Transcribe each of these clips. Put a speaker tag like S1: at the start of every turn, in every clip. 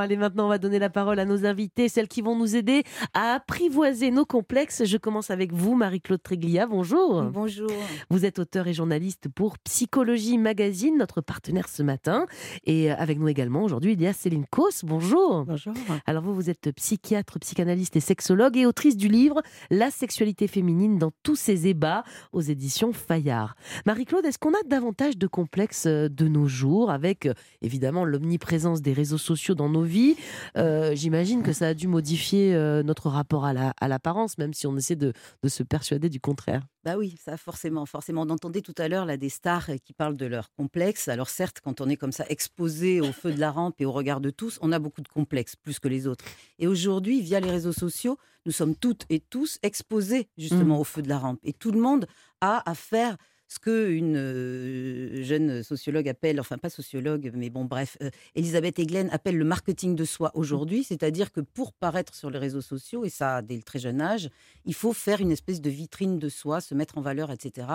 S1: Allez, maintenant, on va donner la parole à nos invités, celles qui vont nous aider à apprivoiser nos complexes. Je commence avec vous, Marie-Claude Tréglia. Bonjour.
S2: Bonjour.
S1: Vous êtes auteur et journaliste pour Psychologie Magazine, notre partenaire ce matin. Et avec nous également aujourd'hui, il y a Céline Kos. Bonjour.
S2: Bonjour.
S1: Alors, vous, vous êtes psychiatre, psychanalyste et sexologue et autrice du livre La sexualité féminine dans tous ses ébats aux éditions Fayard. Marie-Claude, est-ce qu'on a davantage de complexes de nos jours avec évidemment l'omniprésence des réseaux sociaux dans nos vie. Euh, j'imagine que ça a dû modifier euh, notre rapport à l'apparence, même si on essaie de, se persuader du contraire.
S2: Bah oui, ça forcément, forcément. On entendait tout à l'heure là des stars qui parlent de leurs complexes. Alors certes, quand on est comme ça exposé au feu de la rampe et au regard de tous, on a beaucoup de complexes, plus que les autres. Et aujourd'hui, via les réseaux sociaux, nous sommes toutes et tous exposés justement mmh. au feu de la rampe. Et tout le monde a à faire ce que une jeune sociologue appelle, enfin pas sociologue, mais bon bref, euh, Elisabeth Eglen appelle le marketing de soi aujourd'hui, c'est-à-dire que pour paraître sur les réseaux sociaux, et ça dès le très jeune âge, il faut faire une espèce de vitrine de soi, se mettre en valeur, etc.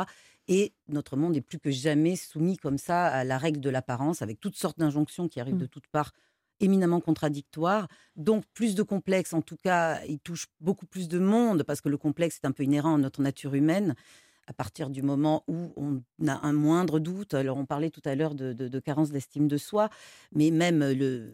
S2: Et notre monde est plus que jamais soumis comme ça à la règle de l'apparence, avec toutes sortes d'injonctions qui arrivent de mmh. toutes parts éminemment contradictoires. Donc plus de complexes, en tout cas, il touche beaucoup plus de monde, parce que le complexe est un peu inhérent à notre nature humaine à partir du moment où on a un moindre doute. Alors, on parlait tout à l'heure de, carence d'estime de soi, mais même le.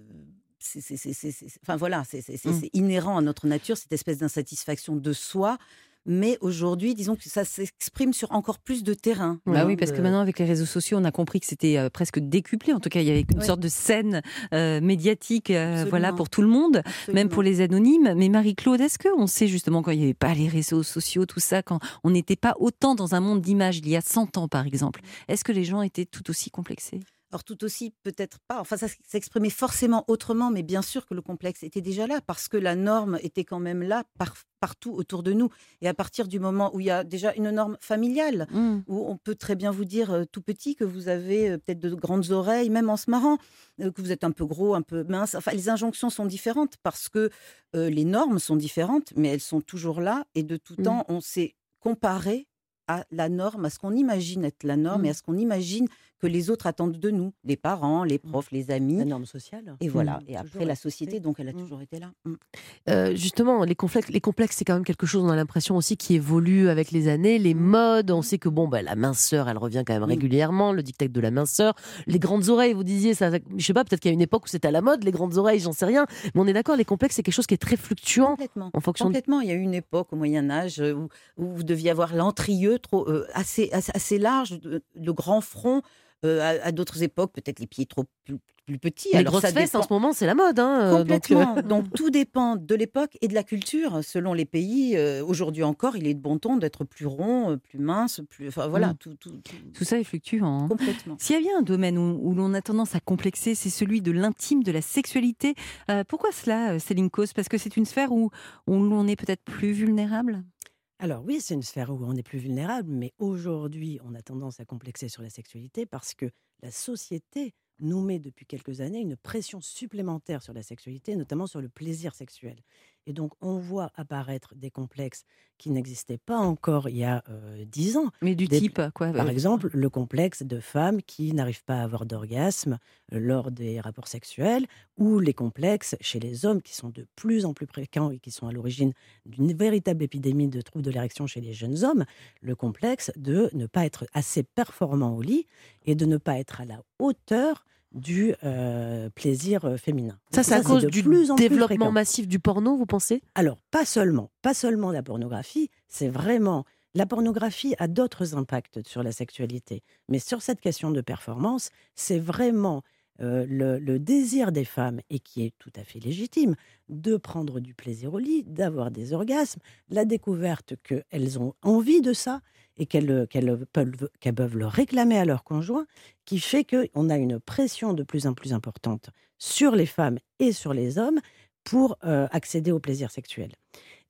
S2: enfin voilà, c'est mmh. inhérent à notre nature, cette espèce d'insatisfaction de soi mais aujourd'hui, disons que ça s'exprime sur encore plus de terrain.
S3: Bah oui, parce que maintenant, avec les réseaux sociaux, on a compris que c'était euh, presque décuplé. En tout cas, il y avait une sorte de scène euh, médiatique euh, voilà, pour tout le monde, même pour les anonymes. Mais Marie-Claude, est-ce qu'on sait justement quand il n'y avait pas les réseaux sociaux, tout ça, quand on n'était pas autant dans un monde d'images il y a 100 ans, par exemple, est-ce que les gens étaient tout aussi complexés?
S2: Or, tout aussi, peut-être pas. Enfin, ça s'exprimait forcément autrement, mais bien sûr que le complexe était déjà là, parce que la norme était quand même là partout autour de nous. Et à partir du moment où il y a déjà une norme familiale, mmh. où on peut très bien vous dire euh, tout petit que vous avez euh, peut-être de grandes oreilles, même en se marrant, euh, que vous êtes un peu gros, un peu mince. Enfin, les injonctions sont différentes parce que les normes sont différentes, mais elles sont toujours là. Et de tout mmh. temps, on s'est comparé à la norme, à ce qu'on imagine être la norme et mmh. à ce qu'on imagine que les autres attendent de nous, les parents, les mmh. profs, les amis.
S3: La norme sociale.
S2: Et voilà. Mmh. Et après, la société, donc, elle a toujours été là.
S1: Euh, justement, les complexes, les complexes, c'est quand même quelque chose, on a l'impression aussi, qui évolue avec les années. Les modes, on sait que bon, bah, la minceur, elle revient quand même régulièrement, le dictat de la minceur. Les grandes oreilles, vous disiez, ça, je sais pas, peut-être qu'il y a une époque où c'était à la mode, les grandes oreilles, j'en sais rien. Mais on est d'accord, les complexes, c'est quelque chose qui est très fluctuant.
S2: Complètement. En fonction Complètement. Il y a eu une époque au Moyen-Âge où, vous deviez avoir l'entrieux trop, euh, assez, assez, large, le grand front. Euh, à, d'autres époques, peut-être les pieds trop plus, petits.
S1: Les grosses fesses, en ce moment, c'est la mode. Hein,
S2: euh, Complètement. Euh. Donc, tout dépend de l'époque et de la culture. Selon les pays, aujourd'hui encore, il est de bon ton d'être plus rond, plus mince, plus. Enfin, voilà.
S3: Mm. Tout, tout, tout, ça est fluctuant.
S2: Hein. Complètement.
S3: S'il y a bien un domaine où, l'on a tendance à complexer, c'est celui de l'intime, de la sexualité. pourquoi cela, Céline Cause Parce que c'est une sphère où, où l'on est peut-être plus vulnérable?
S4: Alors oui, c'est une sphère où on est plus vulnérable, mais aujourd'hui, on a tendance à complexer sur la sexualité parce que la société nous met depuis quelques années une pression supplémentaire sur la sexualité, notamment sur le plaisir sexuel. Et donc, on voit apparaître des complexes qui n'existaient pas encore il y a dix ans.
S3: Mais du type, quoi
S4: Par exemple, le complexe de femmes qui n'arrivent pas à avoir d'orgasme lors des rapports sexuels, ou les complexes chez les hommes qui sont de plus en plus fréquents et qui sont à l'origine d'une véritable épidémie de troubles de l'érection chez les jeunes hommes, le complexe de ne pas être assez performant au lit et de ne pas être à la hauteur du euh, plaisir féminin.
S1: Ça, c'est à cause du développement massif du porno, vous pensez?
S4: Alors, pas seulement, pas seulement la pornographie, c'est vraiment la pornographie a d'autres impacts sur la sexualité, mais sur cette question de performance, c'est vraiment euh, le, désir des femmes, et qui est tout à fait légitime, de prendre du plaisir au lit, d'avoir des orgasmes, la découverte qu'elles ont envie de ça, et qu'elles peuvent, peuvent, le réclamer à leur conjoint, qui fait qu'on a une pression de plus en plus importante sur les femmes et sur les hommes pour euh, accéder au plaisir sexuel.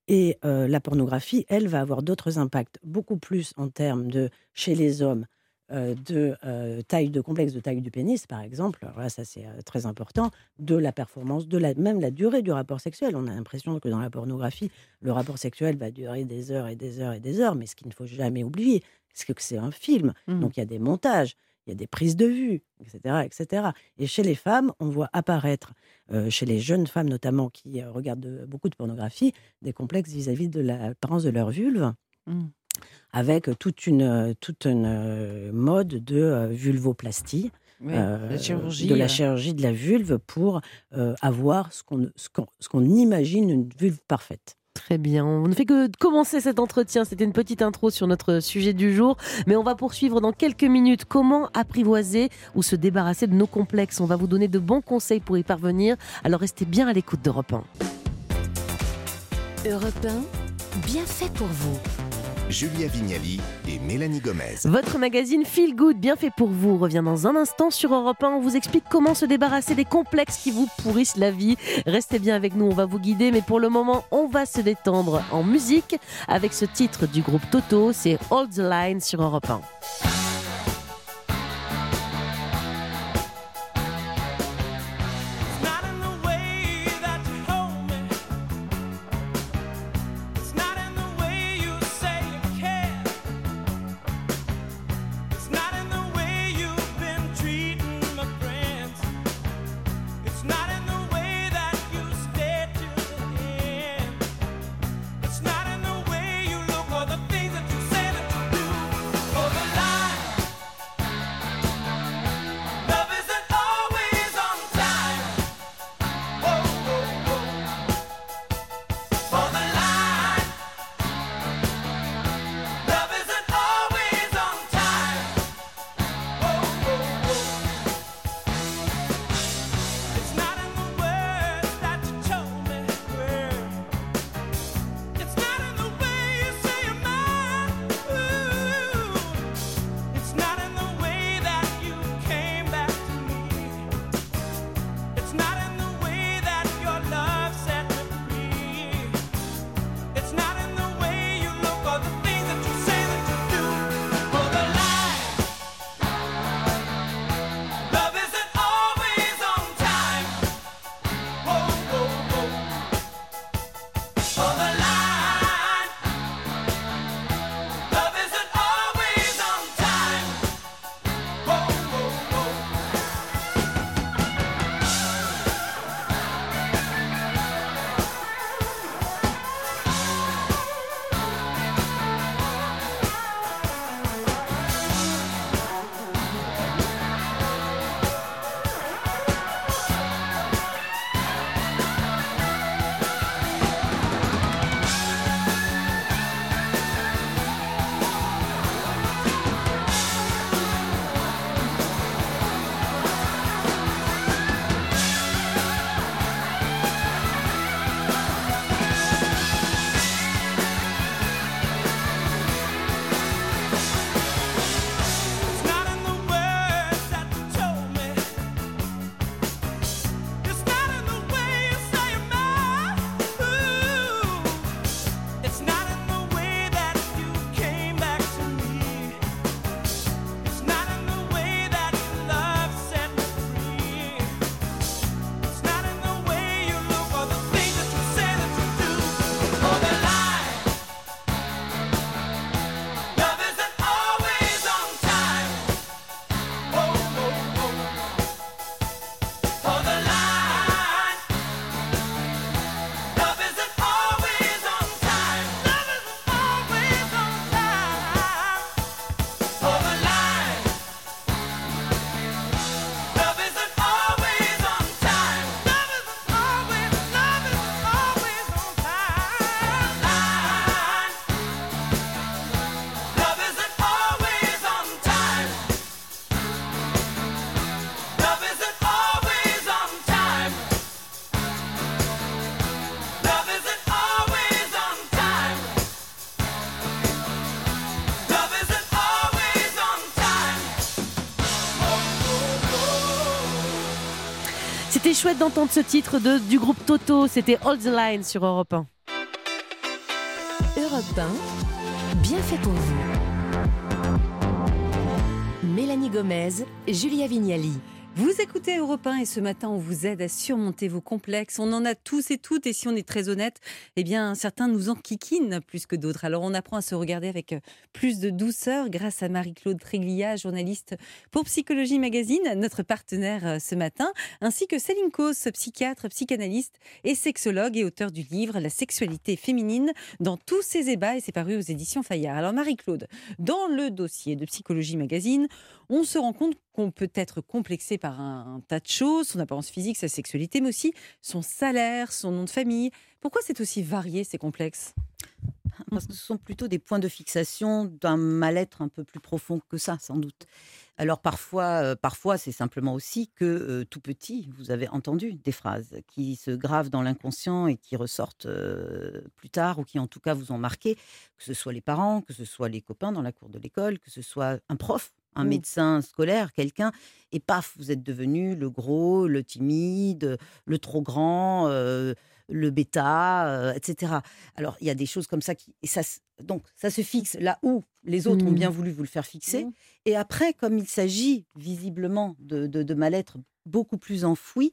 S4: Et euh, la pornographie, elle, va avoir d'autres impacts, beaucoup plus en termes de, chez les hommes, euh, de euh, taille de complexe de taille du pénis, par exemple, voilà, ça c'est euh, très important, de la performance, de la, même la durée du rapport sexuel. On a l'impression que dans la pornographie, le rapport sexuel va durer des heures et des heures et des heures, mais ce qu'il ne faut jamais oublier, c'est que c'est un film, mmh. donc il y a des montages, il y a des prises de vue, etc., etc. Et chez les femmes, on voit apparaître, euh, chez les jeunes femmes notamment qui euh, regardent beaucoup de pornographie, des complexes vis-à-vis de l'apparence de leur vulve. Mmh. Avec toute une, toute une mode de vulvoplastie,
S3: la chirurgie,
S4: de la chirurgie de la vulve pour avoir ce qu'on ce qu'on imagine une vulve parfaite.
S5: Très bien. On ne fait que commencer cet entretien. C'était une petite intro sur notre sujet du jour. Mais on va poursuivre dans quelques minutes. Comment apprivoiser ou se débarrasser de nos complexes? On va vous donner de bons conseils pour y parvenir. Alors restez bien à l'écoute d'Europe 1.
S6: Europe 1, bien fait pour vous.
S7: Julia Vignali et Mélanie Gomez.
S5: Votre magazine Feel Good, bien fait pour vous, revient dans un instant sur Europe 1. On vous explique comment se débarrasser des complexes qui vous pourrissent la vie. Restez bien avec nous, on va vous guider. Mais pour le moment, on va se détendre en musique avec ce titre du groupe Toto. C'est Hold the Line sur Europe 1. Chouette d'entendre ce titre de, du groupe Toto. C'était All the Line sur Europe 1.
S6: Europe 1, bien fait pour vous. Mélanie Gomez, Julia Vignali.
S3: Vous écoutez Europe 1 et ce matin, on vous aide à surmonter vos complexes. On en a tous et toutes et si on est très honnête, eh bien, certains nous enquiquinent plus que d'autres. Alors, on apprend à se regarder avec plus de douceur grâce à Marie-Claude Tréglia, journaliste pour Psychologie Magazine, notre partenaire euh, ce matin, ainsi que Céline Kos, psychiatre, psychanalyste et sexologue et auteur du livre La sexualité féminine dans tous ses ébats et c'est paru aux éditions Fayard. Alors, Marie-Claude, dans le dossier de Psychologie Magazine, on se rend compte qu'on peut être complexé par un, tas de choses, son apparence physique, sa sexualité, mais aussi son salaire, son nom de famille. Pourquoi c'est aussi varié ces complexes?
S2: Parce que ce sont plutôt des points de fixation d'un mal-être un peu plus profond que ça, sans doute. Alors parfois, euh, parfois c'est simplement aussi que euh, tout petit, vous avez entendu des phrases qui se gravent dans l'inconscient et qui ressortent euh, plus tard ou qui en tout cas vous ont marqué, que ce soit les parents, que ce soit les copains dans la cour de l'école, que ce soit un prof un mmh. médecin scolaire, quelqu'un, et paf, vous êtes devenu le gros, le timide, le trop grand, le bêta, etc. Alors, il y a des choses comme ça qui. Et ça, donc, ça se fixe là où les autres ont bien mmh. voulu vous le faire fixer. Mmh. Et après, comme il s'agit visiblement de, de mal-être beaucoup plus enfoui,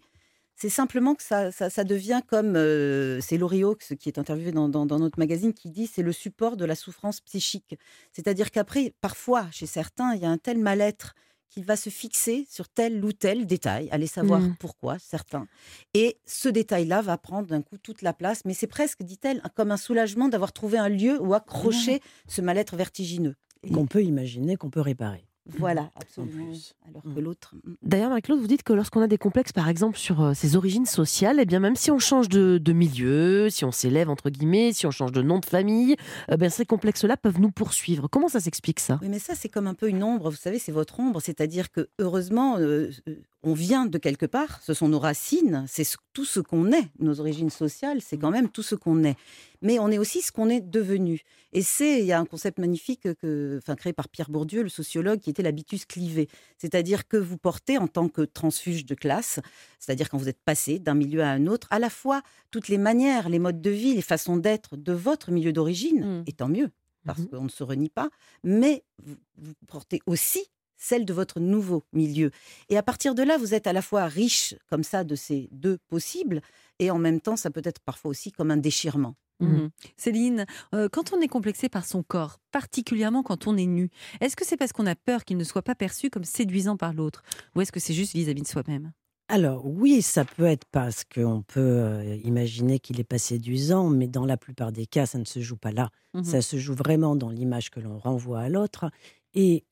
S2: c'est simplement que ça, ça, devient comme. Euh, c'est Laurie Hawkes qui est interviewé dans, dans, notre magazine qui dit c'est le support de la souffrance psychique. C'est-à-dire qu'après, parfois, chez certains, il y a un tel mal-être qu'il va se fixer sur tel ou tel détail, aller savoir mmh. pourquoi, certains. Et ce détail-là va prendre d'un coup toute la place, mais c'est presque, dit-elle, comme un soulagement d'avoir trouvé un lieu où accrocher ce mal-être vertigineux.
S4: Qu'on peut imaginer, qu'on peut réparer.
S2: Voilà, absolument. Alors que mm. l'autre.
S1: Mm. D'ailleurs, Marie-Claude, vous dites que lorsqu'on a des complexes, par exemple, sur euh, ses origines sociales, eh bien, même si on change de, milieu, si on s'élève, entre guillemets, si on change de nom de famille, eh ben, ces complexes-là peuvent nous poursuivre. Comment ça s'explique, ça?
S2: Oui, mais ça, c'est comme un peu une ombre. Vous savez, c'est votre ombre. C'est-à-dire que, heureusement, euh, euh, on vient de quelque part, ce sont nos racines, c'est tout ce qu'on est. Nos origines sociales, c'est quand même tout ce qu'on est. Mais on est aussi ce qu'on est devenu. Et c'est, il y a un concept magnifique que, enfin, créé par Pierre Bourdieu, le sociologue, qui était l'habitus clivé. C'est-à-dire que vous portez en tant que transfuge de classe, c'est-à-dire quand vous êtes passé d'un milieu à un autre, à la fois toutes les manières, les modes de vie, les façons d'être de votre milieu d'origine, mmh. et tant mieux parce mmh qu'on ne se renie pas, mais vous portez aussi celle de votre nouveau milieu. Et à partir de là, vous êtes à la fois riche comme ça de ces deux possibles, et en même temps, ça peut être parfois aussi comme un déchirement.
S3: Mmh. Céline, euh, quand on est complexé par son corps, particulièrement quand on est nu, est-ce que c'est parce qu'on a peur qu'il ne soit pas perçu comme séduisant par l'autre Ou est-ce que c'est juste vis-à-vis de soi-même?
S4: Alors oui, ça peut être parce qu'on peut euh, imaginer qu'il n'est pas séduisant, mais dans la plupart des cas, ça ne se joue pas là. Mmh ça se joue vraiment dans l'image que l'on renvoie à l'autre et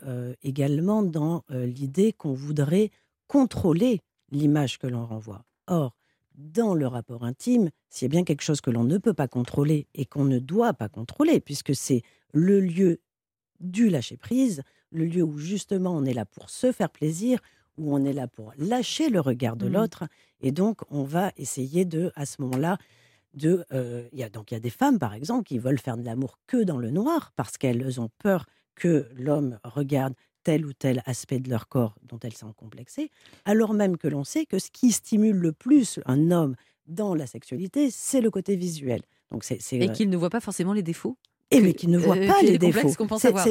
S4: également dans l'idée qu'on voudrait contrôler l'image que l'on renvoie. Or, dans le rapport intime, s'il y a bien quelque chose que l'on ne peut pas contrôler et qu'on ne doit pas contrôler, puisque c'est le lieu du lâcher-prise, le lieu où justement on est là pour se faire plaisir, où on est là pour lâcher le regard de mmh. l'autre, et donc on va essayer de, à ce moment-là, de, il y a donc il y a des femmes par exemple qui veulent faire de l'amour que dans le noir parce qu'elles ont peur que l'homme regarde tel ou tel aspect de leur corps dont elles sont complexées, alors même que l'on sait que ce qui stimule le plus un homme dans la sexualité, c'est le côté visuel.
S3: Donc c'est, Et euh qu'il ne voit pas forcément les défauts?
S4: Et mais qu'il ne voit euh, pas les, défauts.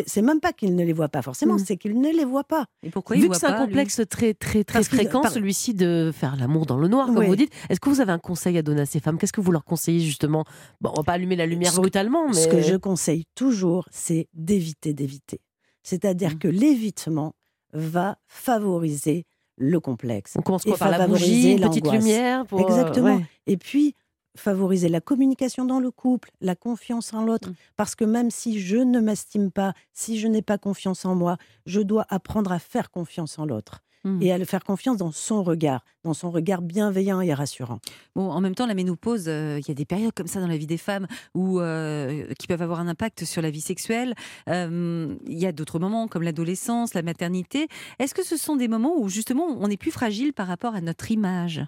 S4: C'est même pas qu'il ne les voit pas forcément, mmh. c'est qu'il ne les voit pas.
S1: Et pourquoi Vu que c'est un complexe très très très fréquent, celui-ci de faire l'amour dans le noir, comme vous dites, est-ce que vous avez un conseil à donner à ces femmes? Qu'est-ce que vous leur conseillez justement? Bon, on va pas allumer la lumière brutalement, mais
S4: ce que je conseille toujours, c'est d'éviter d'éviter. C'est-à-dire mmh. que l'évitement va favoriser le complexe.
S1: On commence par la bougie, une petite lumière
S4: pour... Exactement. Et puis favoriser la communication dans le couple, la confiance en l'autre, mmh. parce que même si je ne m'estime pas, si je n'ai pas confiance en moi, je dois apprendre à faire confiance en l'autre. Mmh. Et à le faire confiance dans son regard, dans son regard bienveillant et rassurant.
S3: Bon, en même temps, la ménopause, euh, il y a des périodes comme ça dans la vie des femmes où, euh, qui peuvent avoir un impact sur la vie sexuelle. Euh, il y a d'autres moments comme l'adolescence, la maternité. Est-ce que ce sont des moments où justement on est plus fragile par rapport à notre image?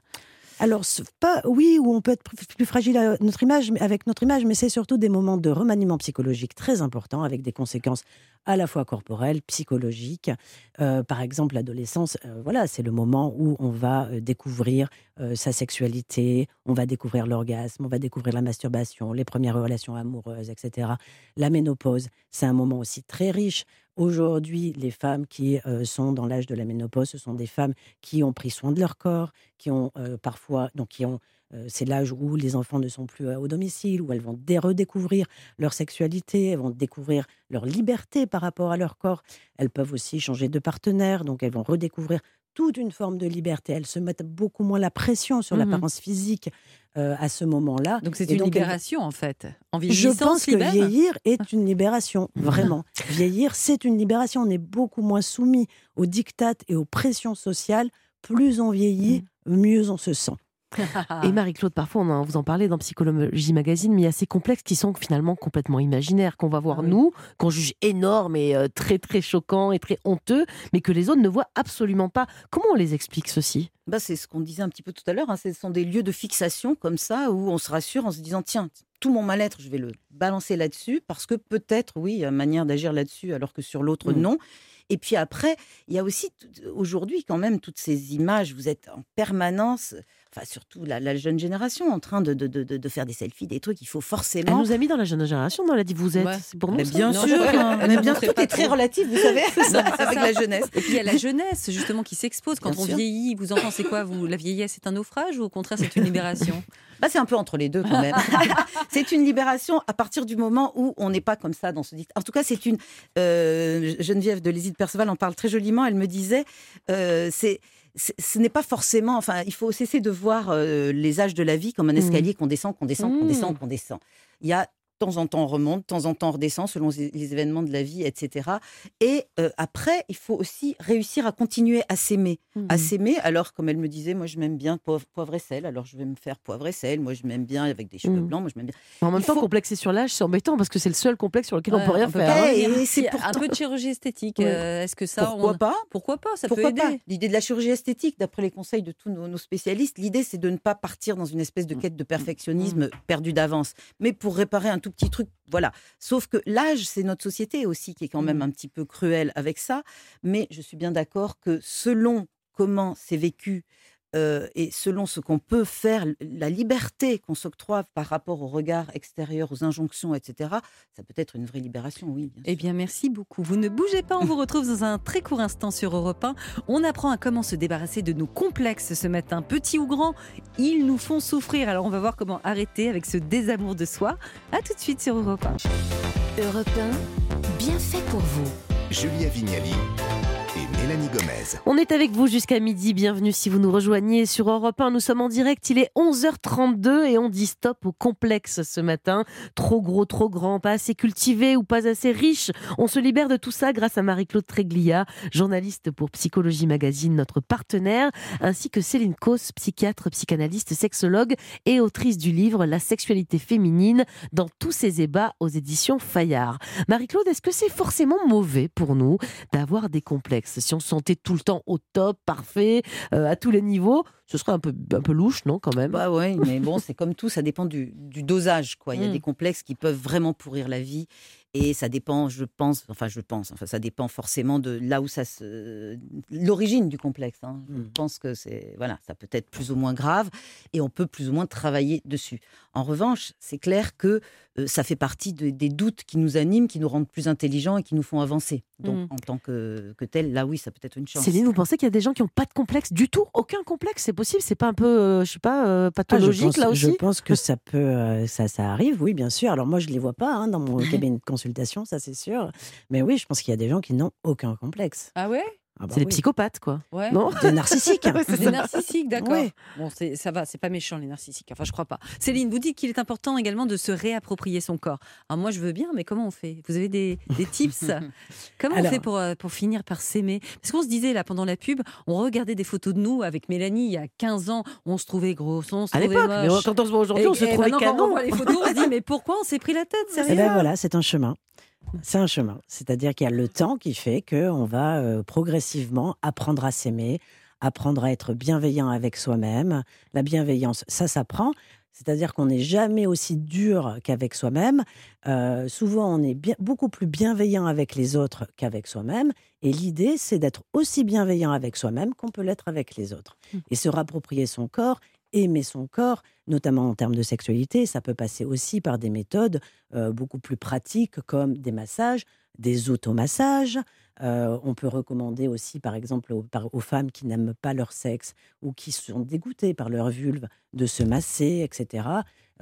S4: Alors, pas, oui, où on peut être plus fragile à notre image, avec notre image, mais c'est surtout des moments de remaniement psychologique très importants, avec des conséquences à la fois corporelles, psychologiques. Euh, par exemple, l'adolescence, euh, voilà, c'est le moment où on va euh, découvrir sa sexualité, on va découvrir l'orgasme, on va découvrir la masturbation, les premières relations amoureuses, etc. La ménopause, c'est un moment aussi très riche Aujourd'hui, les femmes qui euh, sont dans l'âge de la ménopause, ce sont des femmes qui ont pris soin de leur corps, qui ont euh, parfois, donc qui ont, euh, c'est l'âge où les enfants ne sont plus au domicile, où elles vont redécouvrir leur sexualité, elles vont découvrir leur liberté par rapport à leur corps. Elles peuvent aussi changer de partenaire, donc elles vont redécouvrir toute une forme de liberté. Elles se mettent beaucoup moins la pression sur mmh l'apparence physique euh, à ce moment-là.
S3: Donc c'est une libération en fait. En
S4: Je pense que vieillir est une libération, vraiment. vieillir, c'est une libération. On est beaucoup moins soumis aux dictates et aux pressions sociales. Plus on vieillit, mmh. mieux on se sent.
S1: Et Marie-Claude, parfois, on en, vous en parlait dans Psychologie Magazine, mais il y a ces complexes qui sont finalement complètement imaginaires, qu'on va voir ah nous, qu'on juge énormes et euh, très très choquants et très honteux, mais que les autres ne voient absolument pas. Comment on les explique ceci
S2: bah, C'est ce qu'on disait un petit peu tout à l'heure, hein. ce sont des lieux de fixation comme ça, où on se rassure en se disant, tiens, tout mon mal-être, je vais le balancer là-dessus, parce que peut-être, oui, il y a une manière d'agir là-dessus, alors que sur l'autre, mmh. non. Et puis après, il y a aussi aujourd'hui quand même toutes ces images, vous êtes en permanence enfin surtout la, jeune génération, en train de, de, de, faire des selfies, des trucs. Il faut forcément.
S1: Elle nous a mis dans la jeune génération, on a dit vous êtes. C'est pour nous.
S2: bien sûr, mais bien tout est très relatif, vous savez, avec la jeunesse.
S3: Et puis il y a la jeunesse justement qui s'expose quand on vieillit. Vous en pensez quoi Vous? La vieillesse c'est un naufrage ou au contraire c'est une libération?
S2: Bah, c'est un peu entre les deux quand même. c'est une libération à partir du moment où on n'est pas comme ça dans ce dictat. En tout cas, c'est une euh, Geneviève de Léside Perceval en parle très joliment. Elle me disait, euh, c'est ce n'est pas forcément. Enfin, il faut cesser de voir euh, les âges de la vie comme un mmh. escalier qu'on descend, qu'on descend, qu'on descend, mmh. qu'on descend. Il y a de temps en temps on remonte, de temps en temps on redescend selon les événements de la vie, etc. Et euh, après, il faut aussi réussir à continuer à s'aimer. À mmh. s'aimer, alors comme elle me disait, moi je m'aime bien poivre, et sel, alors je vais me faire poivre et sel, moi je m'aime bien avec des cheveux mmh. blancs, moi je m'aime bien.
S1: En même temps, complexer sur l'âge, c'est embêtant parce que c'est le seul complexe sur lequel on peut rien faire.
S3: Et c'est un peu de chirurgie esthétique. Euh, est-ce que ça,
S2: pourquoi pas?
S3: Pourquoi pas? Ça peut aider.
S2: L'idée de la chirurgie esthétique, d'après les conseils de tous nos, spécialistes, l'idée c'est de ne pas partir dans une espèce de mmh. quête de perfectionnisme perdu d'avance, mais pour réparer un tout petit truc, voilà Sauf que l'âge, c'est notre société aussi qui est quand même mmh. un petit peu cruelle avec ça. Mais je suis bien d'accord que selon comment c'est vécu euh, et selon ce qu'on peut faire, la liberté qu'on s'octroie par rapport au regard extérieur, aux injonctions, etc., ça peut être une vraie libération, oui.
S3: eh bien, merci beaucoup. Vous ne bougez pas, on vous retrouve dans un très court instant sur Europe 1. On apprend à comment se débarrasser de nos complexes ce matin, petits ou grands. Ils nous font souffrir, alors on va voir comment arrêter avec ce désamour de soi. A tout de suite sur Europe
S6: 1. Europe 1, bien fait pour vous.
S7: Julia Vignali Gomez.
S1: On est avec vous jusqu'à midi. Bienvenue si vous nous rejoignez sur Europe 1. Nous sommes en direct. Il est 11h32 et on dit stop au complexe ce matin. Trop gros, trop grand, pas assez cultivé ou pas assez riche. On se libère de tout ça grâce à Marie-Claude Tréglia, journaliste pour Psychologie Magazine, notre partenaire, ainsi que Céline Cos, psychiatre, psychanalyste, sexologue et autrice du livre La sexualité féminine dans tous ses ébats aux éditions Fayard. Marie-Claude, est-ce que c'est forcément mauvais pour nous d'avoir des complexes si on se sentait tout le temps au top, parfait, euh, à tous les niveaux, ce serait un peu, un peu louche, non, quand même?
S2: Bah ouais, mais bon, c'est comme tout, ça dépend du, dosage, quoi. Il y a mm. des complexes qui peuvent vraiment pourrir la vie. Et ça dépend, je pense, enfin je pense, enfin ça dépend forcément de là où ça se, l'origine du complexe. Hein. Je mm. pense que c'est, voilà, ça peut être plus ou moins grave et on peut plus ou moins travailler dessus. En revanche, c'est clair que euh, ça fait partie des doutes qui nous animent, qui nous rendent plus intelligents et qui nous font avancer. Donc mm. en tant que, que tel, là oui, ça peut être une chance.
S1: Céline, vous pensez qu'il y a des gens qui n'ont pas de complexe du tout, aucun complexe, possible C'est pas un peu, euh, je sais pas, euh, ah, pathologique là aussi
S4: Je pense que ça peut, ça, ça arrive, oui, bien sûr. Alors moi, je les vois pas hein, dans mon cabinet de consultation, ça c'est sûr. Mais oui, je pense qu'il y a des gens qui n'ont aucun complexe.
S3: Ah ouais?
S1: Ah bah c'est des psychopathes, quoi.
S4: Non Des narcissiques.
S3: c'est des narcissiques, d'accord. Bon, ça va, c'est pas méchant, les narcissiques. Enfin, je crois pas. Céline, vous dites qu'il est important également de se réapproprier son corps. Alors, moi, je veux bien, mais comment on fait? Vous avez des, tips? Comment on fait pour, euh, pour finir par s'aimer? Parce qu'on se disait, là, pendant la pub, on regardait des photos de nous avec Mélanie il y a 15 ans. On se trouvait grosse, on se trouvait moche. Mais
S1: quand on se voit aujourd'hui, on se trouvait canon.
S3: Quand on voit les photos, on se dit, mais pourquoi on s'est pris la tête?
S4: Eh ben voilà, c'est un chemin. C'est un chemin. C'est-à-dire qu'il y a le temps qui fait qu'on va euh, progressivement apprendre à s'aimer, apprendre à être bienveillant avec soi-même. La bienveillance, ça s'apprend. C'est-à-dire qu'on n'est jamais aussi dur qu'avec soi-même. Euh, souvent, on est beaucoup plus bienveillant avec les autres qu'avec soi-même. Et l'idée, c'est d'être aussi bienveillant avec soi-même qu'on peut l'être avec les autres. Mmh. Et se rapproprier son corps aimer son corps, notamment en termes de sexualité. Ça peut passer aussi par des méthodes euh, beaucoup plus pratiques comme des massages. des automassages. Euh, on peut recommander aussi, par exemple, aux, aux femmes qui n'aiment pas leur sexe ou qui sont dégoûtées par leur vulve de se masser, etc.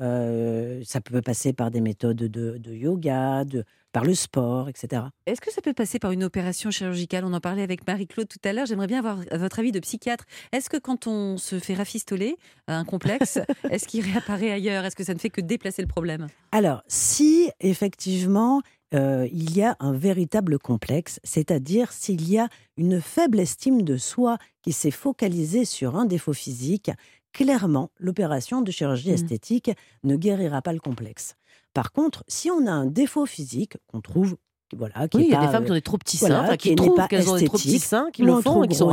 S4: Euh, ça peut passer par des méthodes de, yoga, de, par le sport, etc.
S3: Est-ce que ça peut passer par une opération chirurgicale? On en parlait avec Marie-Claude tout à l'heure. J'aimerais bien avoir votre avis de psychiatre. Est-ce que quand on se fait rafistoler un complexe, est-ce qu'il réapparaît ailleurs? Est-ce que ça ne fait que déplacer le problème?
S4: Alors, si effectivement euh, il y a un véritable complexe, c'est-à-dire s'il y a une faible estime de soi qui s'est focalisée sur un défaut physique, clairement, l'opération de chirurgie mmh. esthétique ne guérira pas le complexe. Par contre, si on a un défaut physique qu'on trouve voilà,
S1: qui oui, il y a des femmes qui ont des trop petits seins, qui, trouvent qu'elles ont des trop petits seins, qui le font et qui sont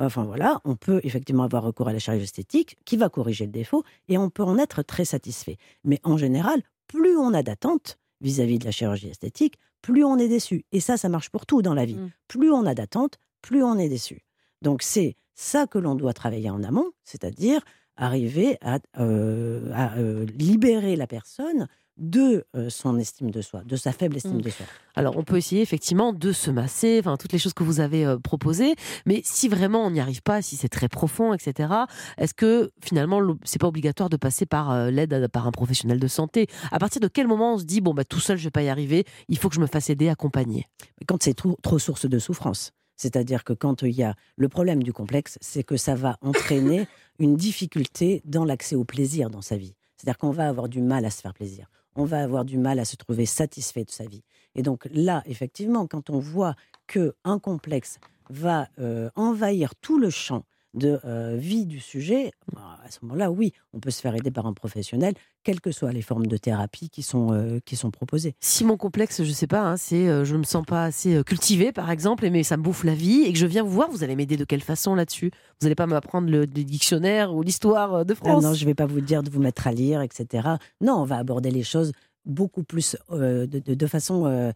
S4: Enfin voilà, on peut effectivement avoir recours à la chirurgie esthétique qui va corriger le défaut et on peut en être très satisfait. Mais en général, plus on a d'attentes vis-à-vis de la chirurgie esthétique, plus on est déçu. Et ça, ça marche pour tout dans la vie. Mmh. Plus on a d'attentes, plus on est déçu. Donc c'est ça que l'on doit travailler en amont, c'est-à-dire arriver à, euh, euh, libérer la personne de euh, son estime de soi, de sa faible estime mmh. de soi.
S1: Alors, on peut essayer effectivement de se masser, enfin toutes les choses que vous avez proposées, mais si vraiment on n'y arrive pas, si c'est très profond, etc., est-ce que finalement c'est pas obligatoire de passer par l'aide par un professionnel de santé? À partir de quel moment on se dit bon bah tout seul je vais pas y arriver, il faut que je me fasse aider, accompagner?
S4: Quand c'est trop source de souffrance. C'est-à-dire que quand il y a le problème du complexe, c'est que ça va entraîner une difficulté dans l'accès au plaisir dans sa vie. C'est-à-dire qu'on va avoir du mal à se faire plaisir. On va avoir du mal à se trouver satisfait de sa vie. Et donc là, effectivement, quand on voit que un complexe va euh, envahir tout le champ de euh, vie du sujet, bah, à ce moment-là, oui, on peut se faire aider par un professionnel, quelles que soient les formes de thérapie qui sont, euh, qui sont proposées.
S1: Si mon complexe, je ne sais pas, hein, c'est euh, je ne me sens pas assez cultivé, par exemple, mais ça me bouffe la vie, et que je viens vous voir, vous allez m'aider de quelle façon là-dessus? Vous n'allez pas m'apprendre le, dictionnaire ou l'histoire de ah France?
S4: Non, je ne vais pas vous dire de vous mettre à lire, etc. Non, on va aborder les choses beaucoup plus de, façon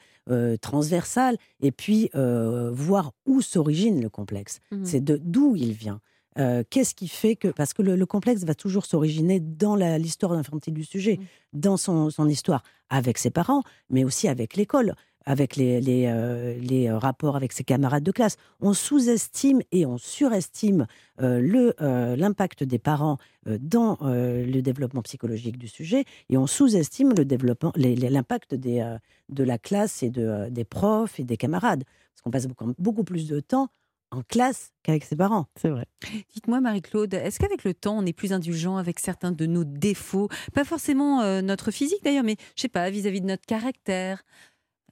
S4: transversale et puis voir où s'origine le complexe. Mmh c'est d'où il vient. Euh, qu'est-ce qui fait que. Parce que le, complexe va toujours s'originer dans l'histoire infantile du sujet, mmh. dans son, histoire, avec ses parents, mais aussi avec l'école, avec les, les, euh, les, rapports avec ses camarades de classe. On sous-estime et on surestime euh, l'impact des parents dans le développement psychologique du sujet et on sous-estime l'impact de la classe et de, des profs et des camarades. Parce qu'on passe beaucoup, beaucoup plus de temps en classe qu'avec ses parents.
S1: C'est vrai.
S3: Dites-moi, Marie-Claude, est-ce qu'avec le temps, on est plus indulgent avec certains de nos défauts? Pas forcément euh, notre physique d'ailleurs, mais je sais pas, vis-à-vis de notre caractère.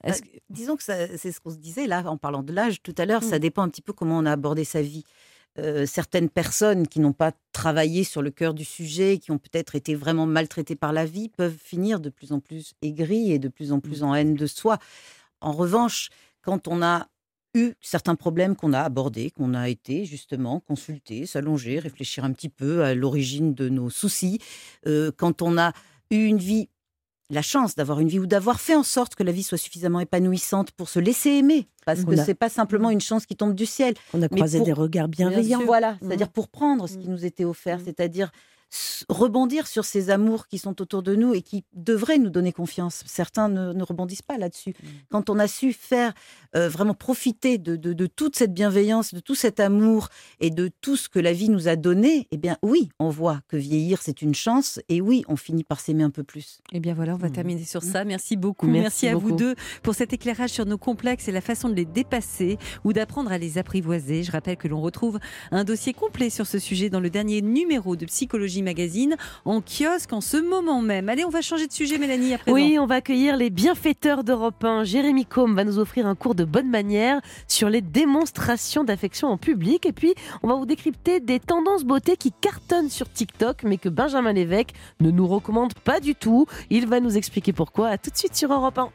S2: Bah, disons que c'est ce qu'on se disait là en parlant de l'âge tout à l'heure, ça mmh. dépend un petit peu comment on a abordé sa vie. Euh, certaines personnes qui n'ont pas travaillé sur le cœur du sujet, qui ont peut-être été vraiment maltraitées par la vie, peuvent finir de plus en plus aigries et de plus en plus mmh. en haine de soi. En revanche, quand on a eu certains problèmes qu'on a abordés, qu'on a été justement consulter, s'allonger, réfléchir un petit peu à l'origine de nos soucis. Euh, quand on a eu une vie, la chance d'avoir une vie ou d'avoir fait en sorte que la vie soit suffisamment épanouissante pour se laisser aimer, parce que c'est pas simplement mmh. une chance qui tombe du ciel.
S4: On a croisé des regards bienveillants.
S2: voilà, mmh. c'est-à-dire pour prendre ce qui mmh. nous était offert, c'est-à-dire rebondir sur ces amours qui sont autour de nous et qui devraient nous donner confiance. Certains ne, rebondissent pas là-dessus. Mmh. Quand on a su faire euh, vraiment profiter de, toute cette bienveillance, de tout cet amour et de tout ce que la vie nous a donné, eh bien oui, on voit que vieillir c'est une chance et oui, on finit par s'aimer un peu plus.
S3: Eh bien voilà, on va mmh. terminer sur ça. Merci beaucoup. Merci, à vous deux pour cet éclairage sur nos complexes et la façon de les dépasser ou d'apprendre à les apprivoiser. Je rappelle que l'on retrouve un dossier complet sur ce sujet dans le dernier numéro de Psychologie Magazine en kiosque en ce moment même. Allez, on va changer de sujet, Mélanie.
S1: Oui, on va accueillir les bienfaiteurs d'Europe 1. Jérémy Combe va nous offrir un cours de bonne manière sur les démonstrations d'affection en public. Et puis, on va vous décrypter des tendances beauté qui cartonnent sur TikTok, mais que Benjamin Lévesque ne nous recommande pas du tout. Il va nous expliquer pourquoi. À tout de suite sur Europe 1.